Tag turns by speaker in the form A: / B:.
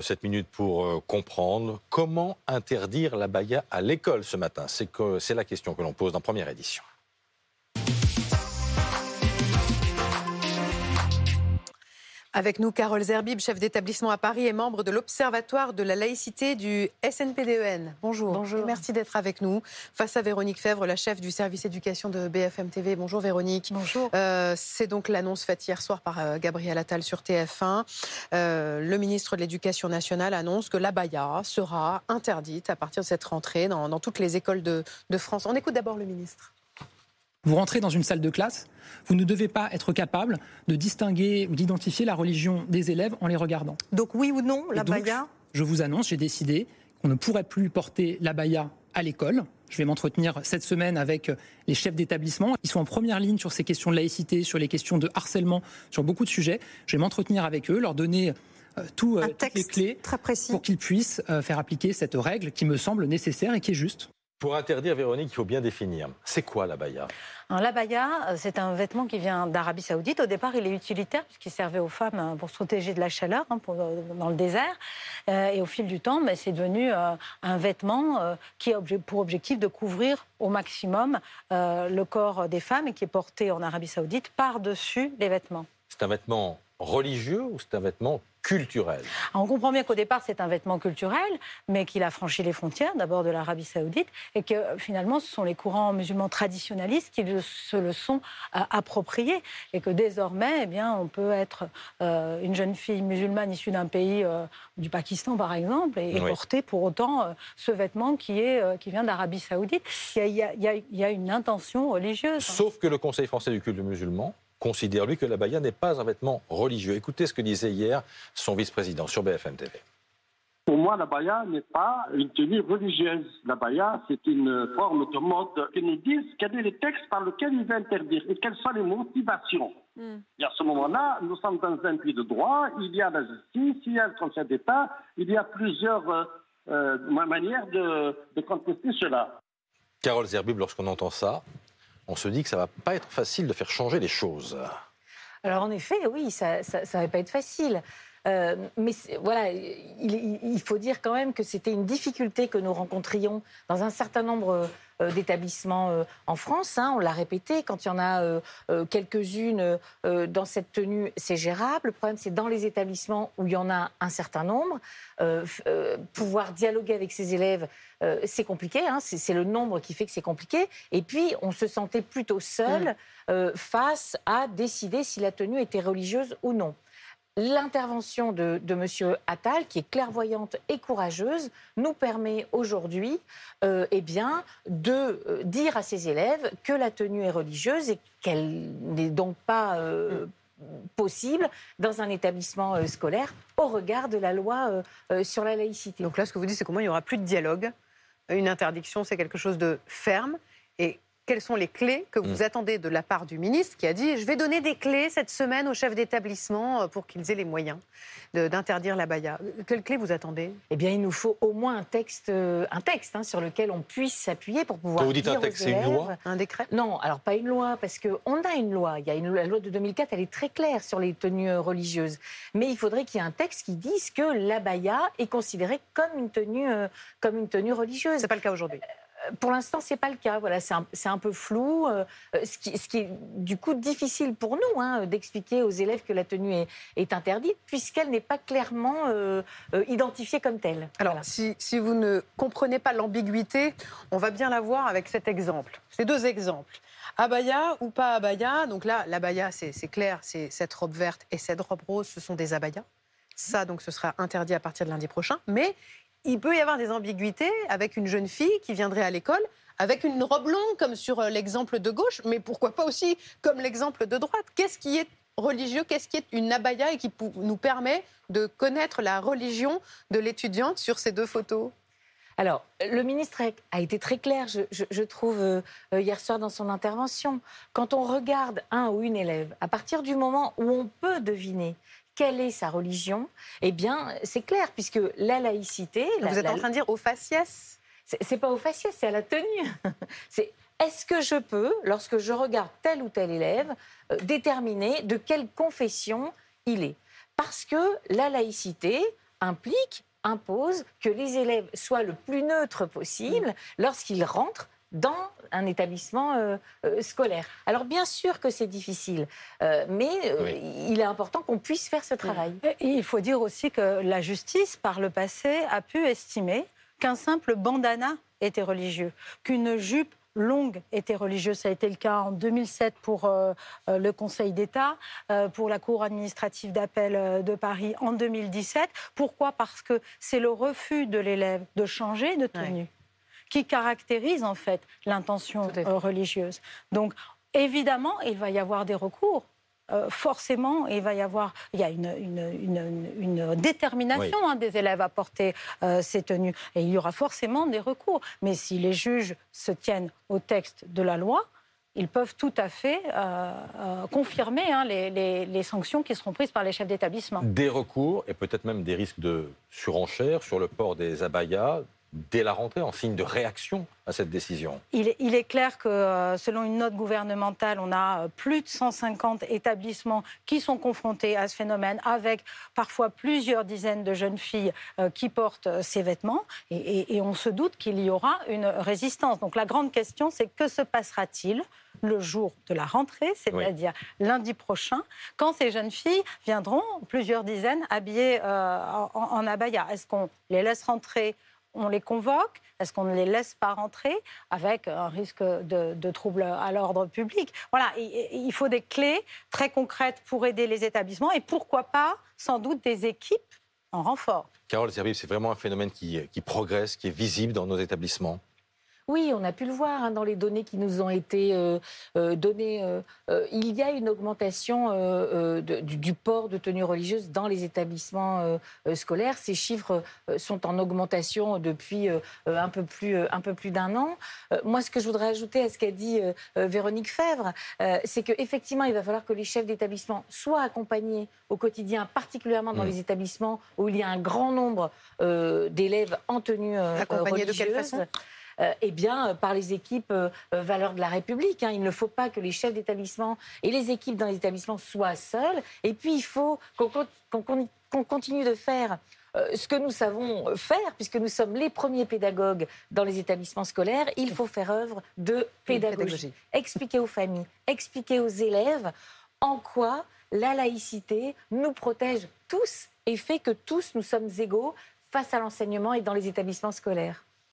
A: Cette minute pour euh, comprendre comment interdire la baya à l'école ce matin. C'est la question que l'on pose dans première édition.
B: Avec nous, Carole Zerbib, chef d'établissement à Paris et membre de l'Observatoire de la laïcité du SNPDEN. Bonjour.
C: Bonjour.
B: merci d'être avec nous. Face à Véronique Fèvre, la chef du service éducation de BFM TV. Bonjour Véronique.
C: Bonjour.
B: Euh, c'est donc l'annonce faite hier soir par euh, Gabriel Attal sur TF1. Euh, le ministre de l'Éducation nationale annonce que la baya sera interdite à partir de cette rentrée dans, toutes les écoles de France. On écoute d'abord le ministre.
D: Vous rentrez dans une salle de classe, vous ne devez pas être capable de distinguer ou d'identifier la religion des élèves en les regardant.
B: Donc oui ou non, la baya
D: Je vous annonce, j'ai décidé qu'on ne pourrait plus porter la baya à l'école. Je vais m'entretenir cette semaine avec les chefs d'établissement. Ils sont en première ligne sur ces questions de laïcité, sur les questions de harcèlement, sur beaucoup de sujets. Je vais m'entretenir avec eux, leur donner euh, tout,
B: euh, toutes les clés
D: très précis. pour qu'ils puissent euh, faire appliquer cette règle qui me semble nécessaire et qui est juste.
A: Pour interdire, Véronique, il faut bien définir. C'est quoi la baya
C: La baya, euh, c'est un vêtement qui vient d'Arabie Saoudite. Au départ, il est utilitaire puisqu'il servait aux femmes euh, pour se protéger de la chaleur hein, euh, dans le désert. et au fil du temps, ben, c'est devenu un vêtement qui a pour objectif de couvrir au maximum le corps des femmes et qui est porté en Arabie Saoudite par-dessus les vêtements.
A: C'est un vêtement religieux ou c'est un vêtement culturel?
C: On comprend bien qu'au départ, c'est un vêtement culturel, mais qu'il a franchi les frontières, d'abord de l'Arabie saoudite, et que finalement, ce sont les courants musulmans traditionnalistes qui se le sont euh, appropriés, et que désormais, eh bien, on peut être euh, une jeune fille musulmane issue d'un pays, euh, du Pakistan par exemple, et, porter pour autant ce vêtement qui, est, qui vient d'Arabie saoudite. Il y, a, il y a une intention religieuse.
A: Sauf que le Conseil français du culte musulman considère, lui, que la baya n'est pas un vêtement religieux. Écoutez ce que disait hier son vice-président sur BFM TV.
E: Pour moi, la baya n'est pas une tenue religieuse. La baya, c'est une forme de mode qui nous disent quels sont les textes par lesquels il veut interdire et quelles sont les motivations. Hmm. Et à ce moment-là, nous sommes dans un pays de droit, il y a la justice, il y a le Conseil d'État, il y a plusieurs euh, euh, manières de, de contester cela.
A: Carole Zerbib, lorsqu'on entend ça, on se dit que ça va pas être facile de faire changer les choses.
C: Alors en effet, oui, ça ne va pas être facile. Euh, mais voilà, il, faut dire quand même que c'était une difficulté que nous rencontrions dans un certain nombre euh, d'établissements euh, en France. Hein, on l'a répété, quand il y en a quelques-unes dans cette tenue, c'est gérable. Le problème, c'est dans les établissements où il y en a un certain nombre. pouvoir dialoguer avec ses élèves, c'est compliqué. Hein, c'est le nombre qui fait que c'est compliqué. Et puis, on se sentait plutôt seul mmh. face à décider si la tenue était religieuse ou non l'intervention de, M. Attal, qui est clairvoyante et courageuse, nous permet aujourd'hui euh, eh de euh, dire à ses élèves que la tenue est religieuse et qu'elle n'est donc pas euh, possible dans un établissement scolaire au regard de la loi sur la laïcité.
B: Donc là, ce que vous dites, c'est moins, il n'y aura plus de dialogue. Une interdiction, c'est quelque chose de ferme. Et quelles sont les clés que vous mm. attendez de la part du ministre qui a dit je vais donner des clés cette semaine aux chefs d'établissement euh, pour qu'ils aient les moyens d'interdire la baya. Quelles clés vous attendez?
C: Eh bien, il nous faut au moins un texte, euh, un texte hein, sur lequel on puisse s'appuyer pour pouvoir. Quand
A: vous dites un texte, c'est une loi?
B: Un décret?
C: Non, alors pas une loi, parce qu'on a une loi. Il y a une, la loi de 2004, elle est très claire sur les tenues euh, religieuses. Mais il faudrait qu'il y ait un texte qui dise que la baya est considérée comme une tenue, comme une tenue religieuse.
B: C'est pas le cas aujourd'hui
C: pour l'instant, c'est pas le cas. Voilà, c'est un, peu flou, euh, ce, qui, ce, qui, est du coup difficile pour nous hein, d'expliquer aux élèves que la tenue est, interdite, puisqu'elle n'est pas clairement euh, euh, identifiée comme telle.
B: Alors, si, si, vous ne comprenez pas l'ambiguïté, on va bien la voir avec cet exemple. Ces deux exemples. Abaya ou pas abaya Donc là, l'abaya, c'est clair, c'est cette robe verte et cette robe rose, ce sont des abayas. Ça, donc, ce sera interdit à partir de lundi prochain. Mais il peut y avoir des ambiguïtés avec une jeune fille qui viendrait à l'école avec une robe longue, comme sur euh, l'exemple de gauche, mais pourquoi pas aussi comme l'exemple de droite Qu'est-ce qui est religieux Qu'est-ce qui est une abaya et qui nous permet de connaître la religion de l'étudiante sur ces deux photos?
C: Alors, le ministre a été très clair, je, trouve, euh, euh, hier soir dans son intervention. Quand on regarde un ou une élève, à partir du moment où on peut deviner quelle est sa religion, eh bien, c'est clair, puisque la laïcité.
B: Vous êtes en train de dire au faciès
C: C'est pas au faciès, c'est à la tenue. c'est est-ce que je peux, lorsque je regarde tel ou tel élève, euh, déterminer de quelle confession il est? Parce que la laïcité implique, impose que les élèves soient le plus neutres possible lorsqu'ils rentrent dans un établissement euh, euh, scolaire. Alors bien sûr que c'est difficile, euh, mais il est important qu'on puisse faire ce travail.
F: il faut dire aussi que la justice, par le passé, a pu estimer qu'un simple bandana était religieux, qu'une jupe longue était religieuse. Ça a été le cas en 2007 pour le Conseil d'État, pour la Cour administrative d'appel de Paris en 2017. Pourquoi? Parce que c'est le refus de l'élève de changer de tenue qui caractérise en fait l'intention euh, religieuse. Donc évidemment, il va y avoir des recours. Euh, forcément, il va y avoir, il y a une, détermination hein, des élèves à porter euh, ces tenues, et il y aura forcément des recours. Mais si les juges se tiennent au texte de la loi, ils peuvent tout à fait confirmer hein, les, les, sanctions qui seront prises par les chefs d'établissement.
A: Des recours et peut-être même des risques de surenchère sur le port des abayas, dès la rentrée en signe de réaction à cette décision
F: il est, clair que, euh, selon une note gouvernementale, on a euh, plus de 150 établissements qui sont confrontés à ce phénomène, avec parfois plusieurs dizaines de jeunes filles euh, qui portent ces vêtements. Et, on se doute qu'il y aura une résistance. Donc la grande question, c'est que se passera-t-il le jour de la rentrée, c'est-à-dire lundi prochain, quand ces jeunes filles viendront, plusieurs dizaines, habillées en, en abaya? Est-ce qu'on les laisse rentrer on les convoque Est-ce qu'on ne les laisse pas rentrer avec un risque de, de trouble à l'ordre public Voilà, il, faut des clés très concrètes pour aider les établissements et pourquoi pas, sans doute, des équipes en renfort.
A: Carole Zerbib, c'est vraiment un phénomène qui progresse, qui est visible dans nos établissements
C: oui, on a pu le voir hein, dans les données qui nous ont été euh, euh, données. Euh, il y a une augmentation du, port de tenue religieuse dans les établissements scolaires. Ces chiffres sont en augmentation depuis un peu plus, un peu plus d'un an. moi, ce que je voudrais ajouter à ce qu'a dit Véronique Fèvre, c'est qu'effectivement, il va falloir que les chefs d'établissement soient accompagnés au quotidien, particulièrement dans mmh. les établissements où il y a un grand nombre d'élèves en tenue
B: religieuse. de quelle façon?
C: Eh bien, euh, par les équipes euh, valeurs de la République. Hein. Il ne faut pas que les chefs d'établissement et les équipes dans les établissements soient seuls. Et puis, il faut qu'on continue de faire ce que nous savons faire, puisque nous sommes les premiers pédagogues dans les établissements scolaires, il faut faire œuvre de pédagogie. Expliquer aux familles, expliquer aux élèves en quoi la laïcité nous protège tous et fait que tous nous sommes égaux face à l'enseignement et dans les établissements scolaires.